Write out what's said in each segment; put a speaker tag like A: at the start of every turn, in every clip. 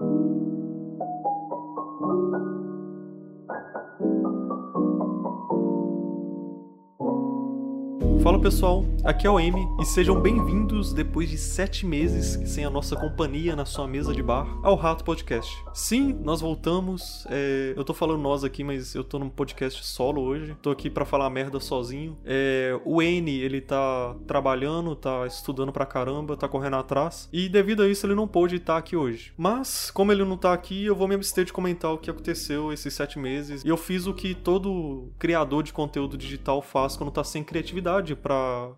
A: Thank you. Fala pessoal, aqui é o M e sejam bem-vindos depois de sete meses sem a nossa companhia na sua mesa de bar ao Rato Podcast. Sim, nós voltamos. É, eu tô falando nós aqui, mas eu tô num podcast solo hoje. Tô aqui para falar merda sozinho. É, o N, ele tá trabalhando, tá estudando pra caramba, tá correndo atrás e devido a isso ele não pôde estar aqui hoje. Mas, como ele não tá aqui, eu vou me abster de comentar o que aconteceu esses sete meses. E eu fiz o que todo criador de conteúdo digital faz quando tá sem criatividade para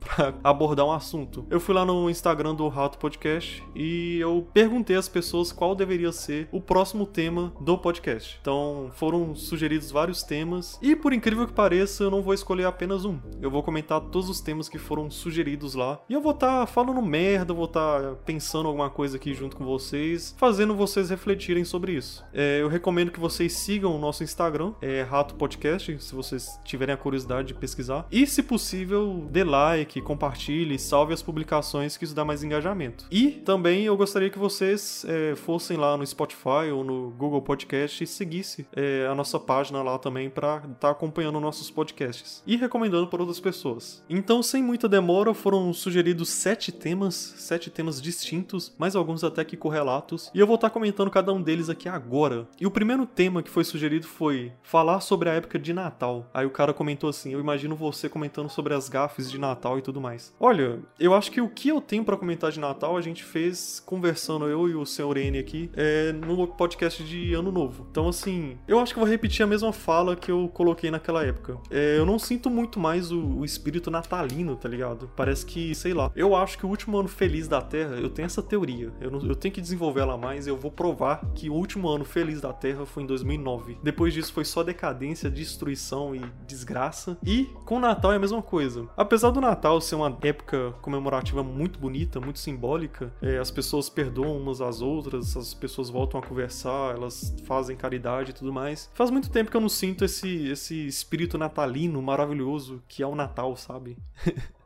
A: abordar um assunto. Eu fui lá no Instagram do Rato Podcast e eu perguntei às pessoas qual deveria ser o próximo tema do podcast. Então foram sugeridos vários temas e por incrível que pareça, eu não vou escolher apenas um. Eu vou comentar todos os temas que foram sugeridos lá e eu vou estar tá falando merda, vou estar tá pensando alguma coisa aqui junto com vocês, fazendo vocês refletirem sobre isso. É, eu recomendo que vocês sigam o nosso Instagram, é Rato Podcast, se vocês tiverem a curiosidade de pesquisar. E se possível, dê like, compartilhe, salve as publicações que isso dá mais engajamento. E também eu gostaria que vocês é, fossem lá no Spotify ou no Google Podcast e seguisse é, a nossa página lá também para estar tá acompanhando nossos podcasts e recomendando para outras pessoas. Então, sem muita demora, foram sugeridos sete temas, sete temas distintos, mais alguns até que correlatos, e eu vou estar tá comentando cada um deles aqui agora. E o primeiro tema que foi sugerido foi falar sobre a época de Natal. Aí o cara comentou assim: Eu imagino você comentando sobre as gafes de Natal e tudo mais. Olha, eu acho que o que eu tenho para comentar de Natal a gente fez conversando eu e o senhor N aqui é, no podcast de Ano Novo. Então, assim, eu acho que vou repetir a mesma fala que eu coloquei naquela época. É, eu não sinto muito mais o, o, espírito natalino, tá ligado? Parece que, sei lá. Eu acho que o último ano feliz da Terra, eu tenho essa teoria. Eu, não, eu tenho que desenvolver ela mais eu vou provar que o último ano feliz da Terra foi em 2009. Depois disso foi só decadência, destruição e desgraça. E com Natal é a mesma coisa. Apesar do Natal ser uma época comemorativa muito bonita, muito simbólica, é, as pessoas perdoam umas às outras, as pessoas voltam a conversar, elas fazem caridade e tudo mais. Faz muito tempo que eu não sinto esse, esse espírito natalino maravilhoso que é o Natal, sabe?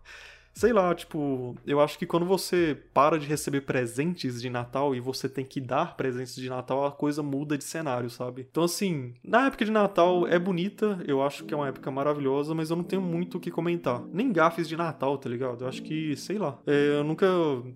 A: Sei lá, tipo, eu acho que quando você para de receber presentes de Natal e você tem que dar presentes de Natal, a coisa muda de cenário, sabe? Então, assim, na época de Natal é bonita, eu acho que é uma época maravilhosa, mas eu não tenho muito o que comentar. Nem gafes de Natal, tá ligado? Eu acho que, sei lá, é, eu nunca,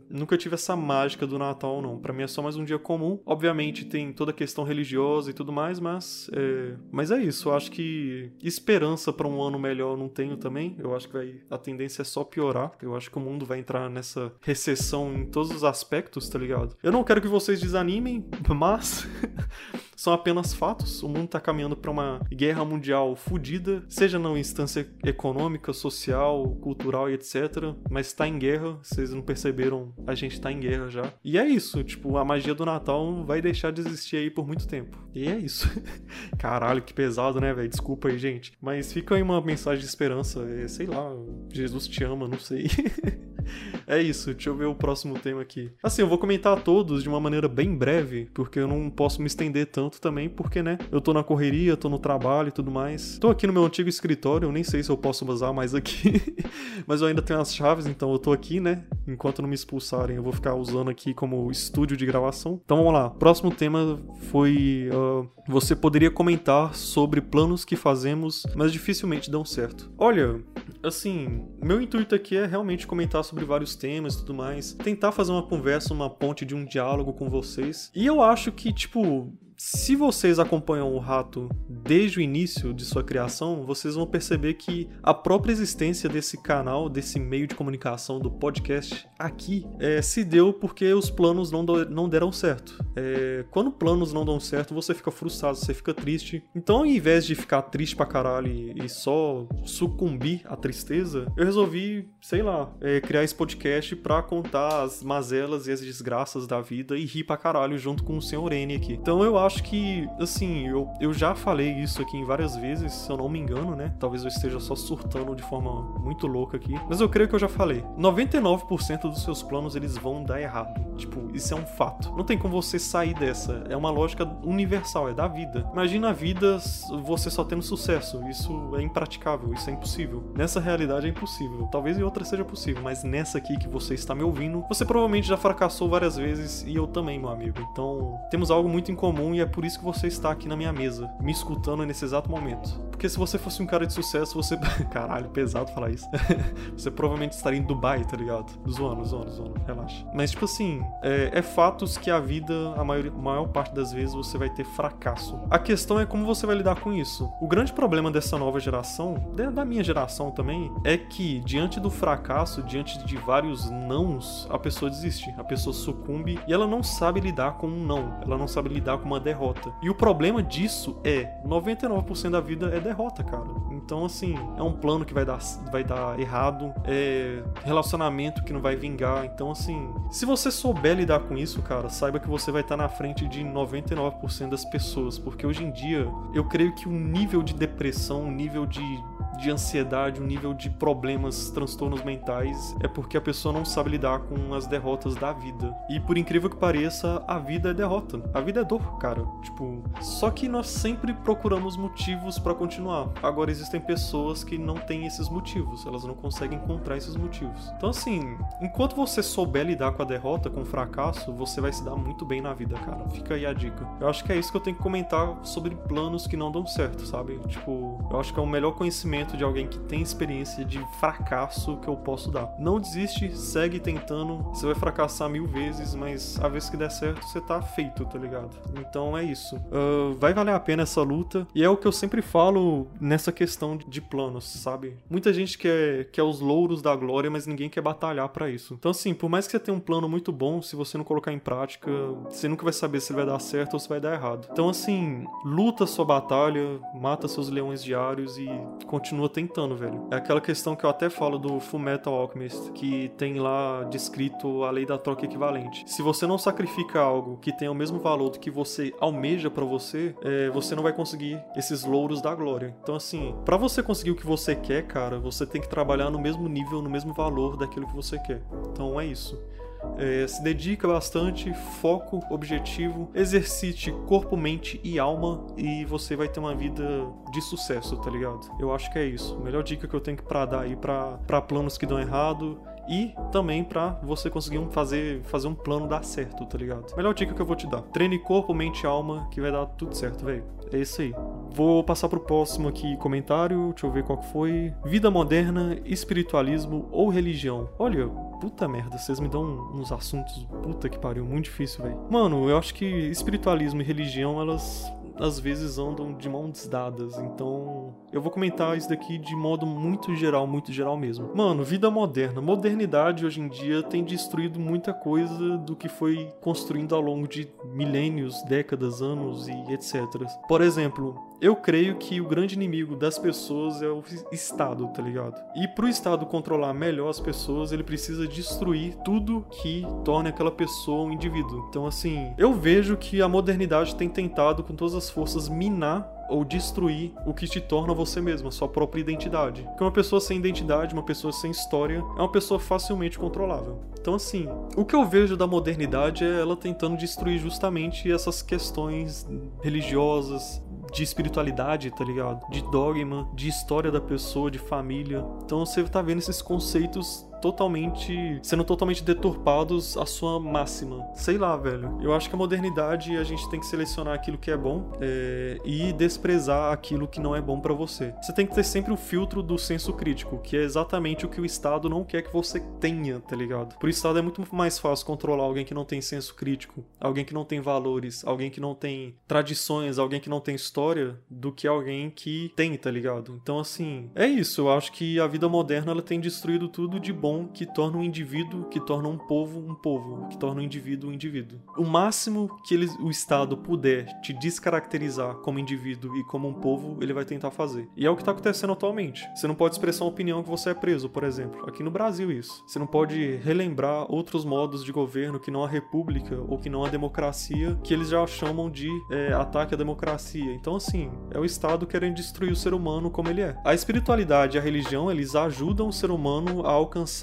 A: nunca tive essa mágica do Natal, não. Para mim é só mais um dia comum. Obviamente tem toda a questão religiosa e tudo mais, mas é, mas é isso. Eu acho que esperança para um ano melhor eu não tenho também. Eu acho que vai, a tendência é só piorar. Eu acho que o mundo vai entrar nessa recessão em todos os aspectos, tá ligado? Eu não quero que vocês desanimem, mas são apenas fatos. O mundo tá caminhando para uma guerra mundial fodida, seja na instância econômica, social, cultural e etc. Mas tá em guerra, vocês não perceberam, a gente tá em guerra já. E é isso, tipo, a magia do Natal vai deixar de existir aí por muito tempo. E é isso. Caralho, que pesado, né, velho? Desculpa aí, gente. Mas fica aí uma mensagem de esperança. É, sei lá, Jesus te ama, não sei. é isso, deixa eu ver o próximo tema aqui. Assim, eu vou comentar todos de uma maneira bem breve, porque eu não posso me estender tanto também, porque, né, eu tô na correria, tô no trabalho e tudo mais. Tô aqui no meu antigo escritório, eu nem sei se eu posso usar mais aqui, mas eu ainda tenho as chaves, então eu tô aqui, né, enquanto não me expulsarem, eu vou ficar usando aqui como estúdio de gravação. Então vamos lá, próximo tema foi. Uh, você poderia comentar sobre planos que fazemos, mas dificilmente dão certo. Olha, assim, meu intuito aqui é realmente comentar sobre vários temas e tudo mais, tentar fazer uma conversa, uma ponte de um diálogo com vocês. E eu acho que, tipo, se vocês acompanham o rato desde o início de sua criação, vocês vão perceber que a própria existência desse canal, desse meio de comunicação do podcast aqui, é, se deu porque os planos não, do, não deram certo. É, quando planos não dão certo, você fica frustrado, você fica triste. Então, ao invés de ficar triste pra caralho e, e só sucumbir à tristeza, eu resolvi, sei lá, é, criar esse podcast pra contar as mazelas e as desgraças da vida e rir pra caralho junto com o Sr. N aqui. Então, eu acho acho que, assim, eu, eu já falei isso aqui em várias vezes, se eu não me engano, né? Talvez eu esteja só surtando de forma muito louca aqui. Mas eu creio que eu já falei. 99% dos seus planos eles vão dar errado. Tipo, isso é um fato. Não tem como você sair dessa. É uma lógica universal, é da vida. Imagina a vida você só tendo sucesso. Isso é impraticável, isso é impossível. Nessa realidade é impossível. Talvez em outra seja possível, mas nessa aqui que você está me ouvindo, você provavelmente já fracassou várias vezes e eu também, meu amigo. Então, temos algo muito em comum e é por isso que você está aqui na minha mesa, me escutando nesse exato momento. Porque se você fosse um cara de sucesso, você. Caralho, pesado falar isso. você provavelmente estaria em Dubai, tá ligado? Zoando, zoando, zoando. Relaxa. Mas, tipo assim, é, é fatos que a vida, a maior, maior parte das vezes, você vai ter fracasso. A questão é como você vai lidar com isso. O grande problema dessa nova geração, da minha geração também, é que diante do fracasso, diante de vários nãos, a pessoa desiste. A pessoa sucumbe e ela não sabe lidar com um não. Ela não sabe lidar com uma derrota. E o problema disso é 99% da vida é derrota, cara. Então, assim, é um plano que vai dar, vai dar errado, é relacionamento que não vai vingar. Então, assim, se você souber lidar com isso, cara, saiba que você vai estar na frente de 99% das pessoas, porque hoje em dia eu creio que o nível de depressão, o nível de de ansiedade, um nível de problemas, transtornos mentais, é porque a pessoa não sabe lidar com as derrotas da vida. E por incrível que pareça, a vida é derrota. A vida é dor, cara. Tipo, só que nós sempre procuramos motivos para continuar. Agora existem pessoas que não têm esses motivos, elas não conseguem encontrar esses motivos. Então assim, enquanto você souber lidar com a derrota, com o fracasso, você vai se dar muito bem na vida, cara. Fica aí a dica. Eu acho que é isso que eu tenho que comentar sobre planos que não dão certo, sabe? Tipo, eu acho que é o melhor conhecimento de alguém que tem experiência de fracasso que eu posso dar. Não desiste, segue tentando. Você vai fracassar mil vezes, mas a vez que der certo, você tá feito, tá ligado? Então é isso. Uh, vai valer a pena essa luta. E é o que eu sempre falo nessa questão de planos, sabe? Muita gente quer, quer os louros da glória, mas ninguém quer batalhar para isso. Então, assim, por mais que você tenha um plano muito bom, se você não colocar em prática, você nunca vai saber se ele vai dar certo ou se vai dar errado. Então, assim, luta sua batalha, mata seus leões diários e continua continua tentando, velho. É aquela questão que eu até falo do Fullmetal Alchemist, que tem lá descrito a lei da troca equivalente. Se você não sacrifica algo que tenha o mesmo valor do que você almeja para você, é, você não vai conseguir esses louros da glória. Então, assim, para você conseguir o que você quer, cara, você tem que trabalhar no mesmo nível, no mesmo valor daquilo que você quer. Então é isso. É, se dedica bastante, foco, objetivo, exercite corpo, mente e alma e você vai ter uma vida de sucesso, tá ligado? Eu acho que é isso. A melhor dica que eu tenho pra dar aí pra planos que dão errado e também para você conseguir um, fazer, fazer um plano dar certo, tá ligado? Melhor dica que eu vou te dar: treine corpo, mente e alma que vai dar tudo certo, velho. É isso aí. Vou passar pro próximo aqui comentário, deixa eu ver qual que foi. Vida moderna, espiritualismo ou religião? Olha, puta merda, vocês me dão uns assuntos puta que pariu, muito difícil, velho. Mano, eu acho que espiritualismo e religião, elas às vezes andam de mãos dadas. Então, eu vou comentar isso daqui de modo muito geral, muito geral mesmo. Mano, vida moderna. Modernidade hoje em dia tem destruído muita coisa do que foi construindo ao longo de milênios, décadas, anos e etc. Por exemplo, eu creio que o grande inimigo das pessoas é o Estado, tá ligado? E pro Estado controlar melhor as pessoas, ele precisa destruir tudo que torne aquela pessoa um indivíduo. Então, assim, eu vejo que a modernidade tem tentado com todas as forças minar ou destruir o que te torna você mesmo, a sua própria identidade. Porque uma pessoa sem identidade, uma pessoa sem história, é uma pessoa facilmente controlável. Então, assim, o que eu vejo da modernidade é ela tentando destruir justamente essas questões religiosas, de espiritualidade, tá ligado? De dogma, de história da pessoa, de família. Então você tá vendo esses conceitos totalmente. sendo totalmente deturpados à sua máxima. Sei lá, velho. Eu acho que a modernidade a gente tem que selecionar aquilo que é bom é, e desprezar aquilo que não é bom para você. Você tem que ter sempre o filtro do senso crítico, que é exatamente o que o Estado não quer que você tenha, tá ligado? Pro Estado é muito mais fácil controlar alguém que não tem senso crítico, alguém que não tem valores, alguém que não tem tradições, alguém que não tem história, do que alguém que tem, tá ligado? Então, assim, é isso. Eu acho que a vida moderna ela tem destruído tudo de bom bom que torna um indivíduo, que torna um povo um povo, que torna um indivíduo um indivíduo. O máximo que ele, o Estado puder te descaracterizar como indivíduo e como um povo, ele vai tentar fazer. E é o que está acontecendo atualmente. Você não pode expressar uma opinião que você é preso, por exemplo. Aqui no Brasil, isso. Você não pode relembrar outros modos de governo que não a república ou que não a democracia, que eles já chamam de é, ataque à democracia. Então, assim, é o Estado querendo destruir o ser humano como ele é. A espiritualidade e a religião, eles ajudam o ser humano a alcançar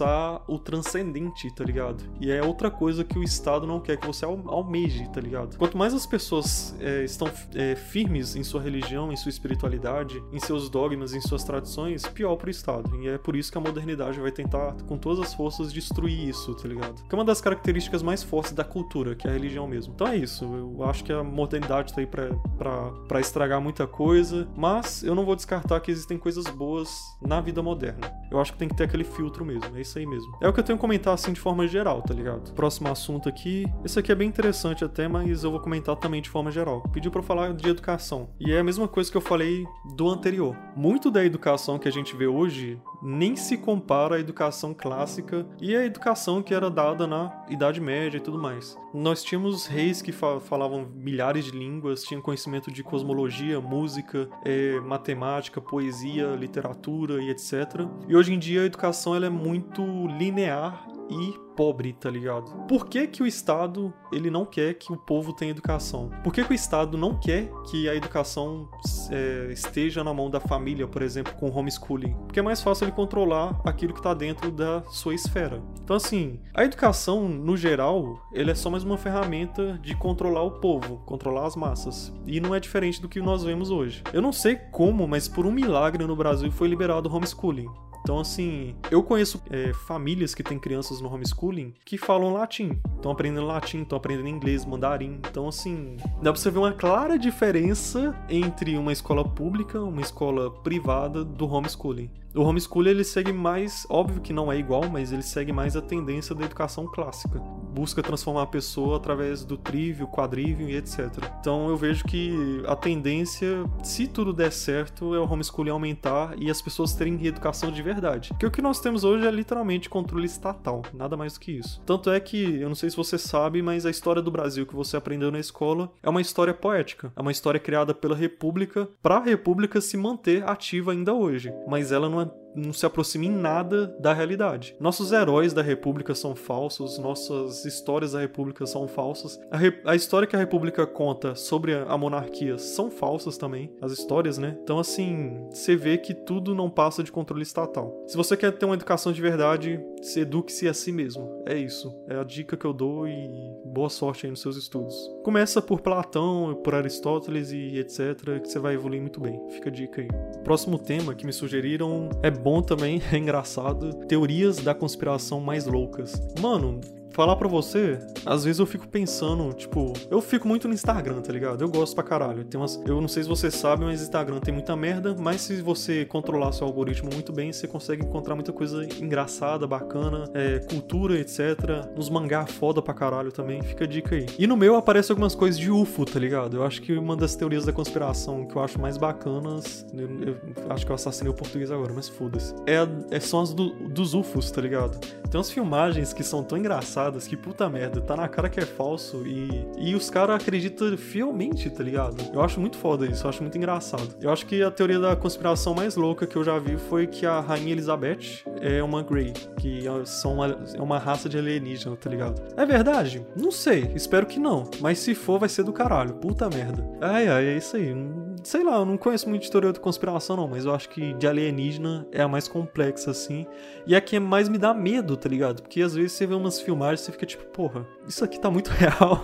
A: o transcendente, tá ligado? E é outra coisa que o Estado não quer que você almeje, tá ligado? Quanto mais as pessoas é, estão é, firmes em sua religião, em sua espiritualidade, em seus dogmas, em suas tradições, pior pro Estado. E é por isso que a modernidade vai tentar, com todas as forças, destruir isso, tá ligado? Que é uma das características mais fortes da cultura, que é a religião mesmo. Então é isso. Eu acho que a modernidade tá aí pra, pra, pra estragar muita coisa, mas eu não vou descartar que existem coisas boas na vida moderna. Eu acho que tem que ter aquele filtro mesmo, é isso aí mesmo. É o que eu tenho que comentar assim de forma geral, tá ligado? Próximo assunto aqui. Esse aqui é bem interessante até, mas eu vou comentar também de forma geral. Pediu para falar de educação. E é a mesma coisa que eu falei do anterior. Muito da educação que a gente vê hoje nem se compara à educação clássica e à educação que era dada na Idade Média e tudo mais. Nós tínhamos reis que fa falavam milhares de línguas, tinham conhecimento de cosmologia, música, é, matemática, poesia, literatura e etc. E hoje em dia a educação ela é muito linear e pobre, tá ligado? Por que que o Estado, ele não quer que o povo tenha educação? Por que que o Estado não quer que a educação é, esteja na mão da família, por exemplo, com homeschooling? Porque é mais fácil ele controlar aquilo que tá dentro da sua esfera. Então, assim, a educação, no geral, ele é só mais uma ferramenta de controlar o povo, controlar as massas. E não é diferente do que nós vemos hoje. Eu não sei como, mas por um milagre no Brasil foi liberado o homeschooling. Então, assim, eu conheço é, famílias que têm crianças no homeschooling que falam latim. Estão aprendendo latim, estão aprendendo inglês, mandarim. Então, assim, dá pra você ver uma clara diferença entre uma escola pública, uma escola privada do homeschooling. O homeschooling ele segue mais, óbvio que não é igual, mas ele segue mais a tendência da educação clássica. Busca transformar a pessoa através do trívio, quadrívio e etc. Então eu vejo que a tendência, se tudo der certo, é o homeschooling aumentar e as pessoas terem educação de verdade. Porque o que nós temos hoje é literalmente controle estatal, nada mais do que isso. Tanto é que, eu não sei se você sabe, mas a história do Brasil que você aprendeu na escola é uma história poética. É uma história criada pela República para a República se manter ativa ainda hoje. Mas ela não é Lord não se aproxima em nada da realidade. Nossos heróis da República são falsos, nossas histórias da República são falsas. A, Re a história que a República conta sobre a, monarquia são falsas também, as histórias, né? Então, assim, você vê que tudo não passa de controle estatal. Se você quer ter uma educação de verdade, se eduque-se a si mesmo. É isso. É a dica que eu dou e boa sorte aí nos seus estudos. Começa por Platão, por Aristóteles e etc, que você vai evoluir muito bem. Fica a dica aí. Próximo tema que me sugeriram é bom também, é engraçado. Teorias da conspiração mais loucas. Mano, falar pra você, às vezes eu fico pensando, tipo, eu fico muito no Instagram, tá ligado? Eu gosto pra caralho. Tem umas, eu não sei se você sabe, mas Instagram tem muita merda, mas se você controlar seu algoritmo muito bem, você consegue encontrar muita coisa engraçada, bacana, é, cultura, etc. Uns mangá foda pra caralho também, fica a dica aí. E no meu aparece algumas coisas de UFO, tá ligado? Eu acho que uma das teorias da conspiração que eu acho mais bacanas, eu, eu acho que eu assassinei o português agora, mas foda-se. É, é, são as do, dos UFOs, tá ligado? Tem umas filmagens que são tão engraçadas que puta merda, tá na cara que é falso e, e os caras acreditam fielmente, tá ligado? Eu acho muito foda isso, eu acho muito engraçado. Eu acho que a teoria da conspiração mais louca que eu já vi foi que a Rainha Elizabeth é uma Grey, que é, são uma, é uma raça de alienígena, tá ligado? É verdade? Não sei, espero que não, mas se for vai ser do caralho, puta merda. Ai, ai, é isso aí. Sei lá, eu não conheço muito de teoria da conspiração não, mas eu acho que de alienígena é a mais complexa assim, e é a que mais me dá medo, tá ligado? Porque às vezes você vê umas filmagens você fica tipo, porra, isso aqui tá muito real.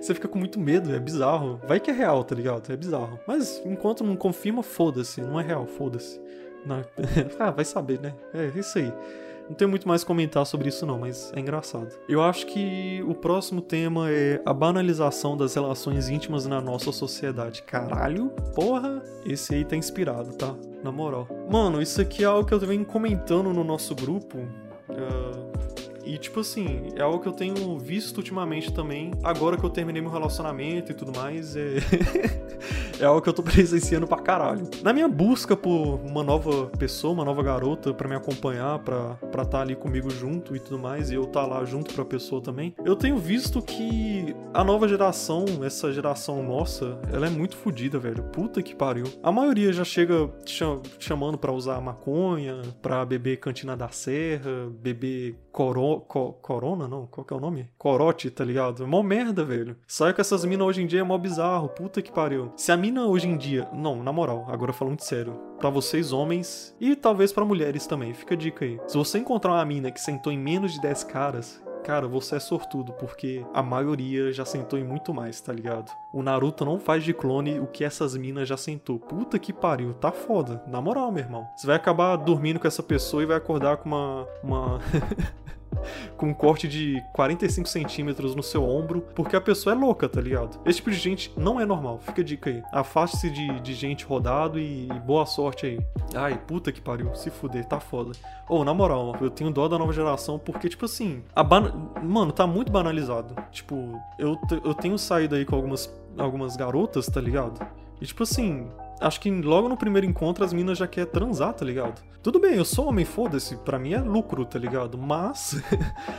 A: você fica com muito medo, é bizarro. Vai que é real, tá ligado? É bizarro. Mas enquanto não confirma, foda-se. Não é real, foda-se. ah, vai saber, né? É isso aí. Não tenho muito mais comentar sobre isso não, mas é engraçado. Eu acho que o próximo tema é a banalização das relações íntimas na nossa sociedade. Caralho, porra, esse aí tá inspirado, tá? Na moral. Mano, isso aqui é algo que eu venho comentando no nosso grupo. Uh, E, tipo assim, é algo que eu tenho visto ultimamente também, agora que eu terminei meu relacionamento e tudo mais, é, é algo que eu tô presenciando pra caralho. Na minha busca por uma nova pessoa, uma nova garota para me acompanhar, pra estar tá ali comigo junto e tudo mais, e eu estar tá lá junto pra pessoa também, eu tenho visto que a nova geração, essa geração nossa, ela é muito fodida, velho. Puta que pariu. A maioria já chega chamando para usar maconha, pra beber cantina da serra, beber coro, co, corona, não? Qual que é o nome? Corote, tá ligado? É mó merda, velho. Sabe que essas minas hoje em dia é mó bizarro. Puta que pariu. Se a mina hoje em dia. Não, na moral, agora falando sério. Pra vocês, homens, e talvez para mulheres também, fica a dica aí. Se você encontrar uma mina que sentou em menos de 10 caras, Cara, você é sortudo, porque a maioria já sentou em muito mais, tá ligado? O Naruto não faz de clone o que essas minas já sentou. Puta que pariu, tá foda. Na moral, meu irmão. Você vai acabar dormindo com essa pessoa e vai acordar com uma. uma. com um corte de 45 centímetros no seu ombro, porque a pessoa é louca, tá ligado? Esse tipo de gente não é normal, fica a dica aí. Afaste-se de, de gente rodado e, e, boa sorte aí. Ai, puta que pariu, se fuder, tá foda. Ou, oh, na moral, eu tenho dó da nova geração porque, tipo assim, a ban... mano, tá muito banalizado. Tipo, eu, eu tenho saído aí com algumas, algumas garotas, tá ligado? E, tipo assim, acho que logo no primeiro encontro as minas já quer transar, tá ligado? Tudo bem, eu sou homem, foda-se, pra mim é lucro, tá ligado? Mas.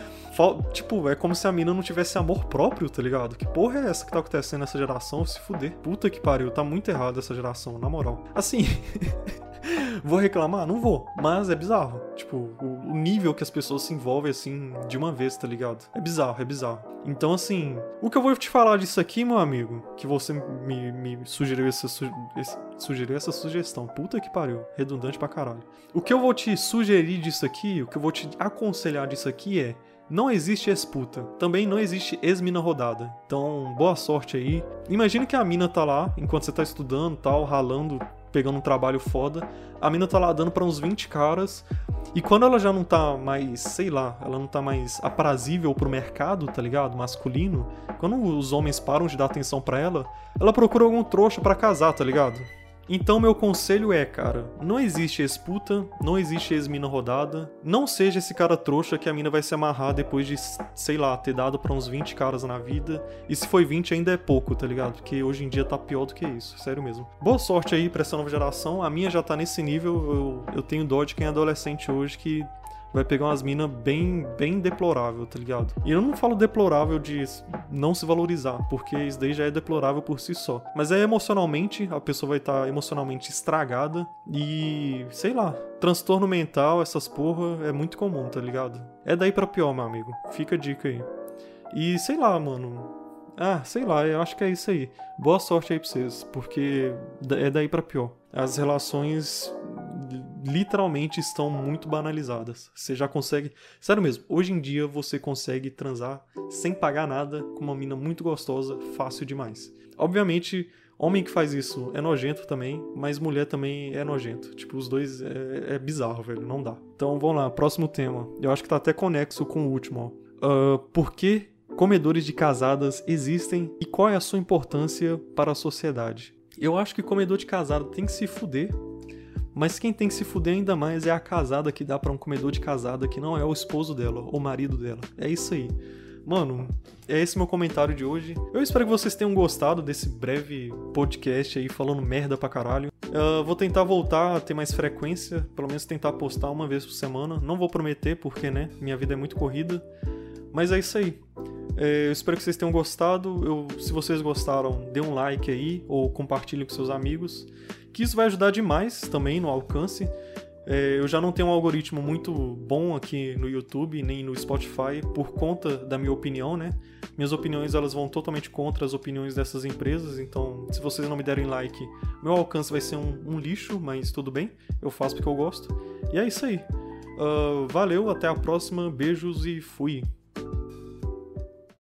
A: tipo, é como se a mina não tivesse amor próprio, tá ligado? Que porra é essa que tá acontecendo nessa geração? Se fuder. Puta que pariu, tá muito errado essa geração, na moral. Assim. vou reclamar? Não vou. Mas é bizarro. Tipo, o, nível que as pessoas se envolvem assim de uma vez, tá ligado? É bizarro, é bizarro. Então, assim, o que eu vou te falar disso aqui, meu amigo, que você me, me sugeriu, essa, su esse, sugeriu essa sugestão. Puta que pariu. Redundante pra caralho. O que eu vou te sugerir disso aqui, o que eu vou te aconselhar disso aqui é. Não existe ex-puta. Também não existe ex-mina rodada. Então, boa sorte aí. Imagina que a mina tá lá, enquanto você tá estudando tal, ralando pegando um trabalho foda. A mina tá lá dando pra uns 20 caras. E quando ela já não tá mais, sei lá, ela não tá mais aprazível pro mercado, tá ligado? Masculino. Quando os homens param de dar atenção para ela, ela procura algum trouxa para casar, tá ligado? Então, meu conselho é, cara, não existe ex-puta, não existe ex-mina rodada. Não seja esse cara trouxa que a mina vai se amarrar depois de, sei lá, ter dado pra uns 20 caras na vida. E se foi 20 ainda é pouco, tá ligado? Porque hoje em dia tá pior do que isso, sério mesmo. Boa sorte aí pra essa nova geração. A minha já tá nesse nível, eu, eu tenho dó de quem é adolescente hoje que vai pegar umas minas bem, bem deplorável, tá ligado? E eu não falo deplorável de não se valorizar, porque isso daí já é deplorável por si só. Mas é emocionalmente, a pessoa vai estar tá emocionalmente estragada e, sei lá, transtorno mental, essas porra, é muito comum, tá ligado? É daí para pior, meu amigo. Fica a dica aí. E sei lá, mano. Ah, sei lá, eu acho que é isso aí. Boa sorte aí pra vocês, porque é daí para pior. As relações literalmente estão muito banalizadas. Você já consegue. Sério mesmo, hoje em dia você consegue transar sem pagar nada com uma mina muito gostosa, fácil demais. Obviamente, homem que faz isso é nojento também, mas mulher também é nojento. Tipo, os dois é, é bizarro, velho, não dá. Então vamos lá, próximo tema. Eu acho que tá até conexo com o último, ó. Uh, por que comedores de casadas existem e qual é a sua importância para a sociedade? Eu acho que comedor de casada tem que se fuder mas quem tem que se fuder ainda mais é a casada que dá para um comedor de casada que não é o esposo dela, o marido dela. É isso aí. Mano, é esse meu comentário de hoje. Eu espero que vocês tenham gostado desse breve podcast aí falando merda pra caralho. Uh, vou tentar voltar a ter mais frequência, pelo menos tentar postar uma vez por semana. Não vou prometer, porque, né, minha vida é muito corrida. Mas é isso aí. É, eu espero que vocês tenham gostado. Eu, se vocês gostaram, dê um like aí ou compartilhe com seus amigos que isso vai ajudar demais também no alcance. É, eu já não tenho um algoritmo muito bom aqui no YouTube nem no Spotify por conta da minha opinião, né? Minhas opiniões elas vão totalmente contra as opiniões dessas empresas, então se vocês não me derem like, meu alcance vai ser um, um lixo, mas tudo bem, eu faço porque eu gosto. E é isso aí. Uh, valeu, até a próxima, beijos e fui.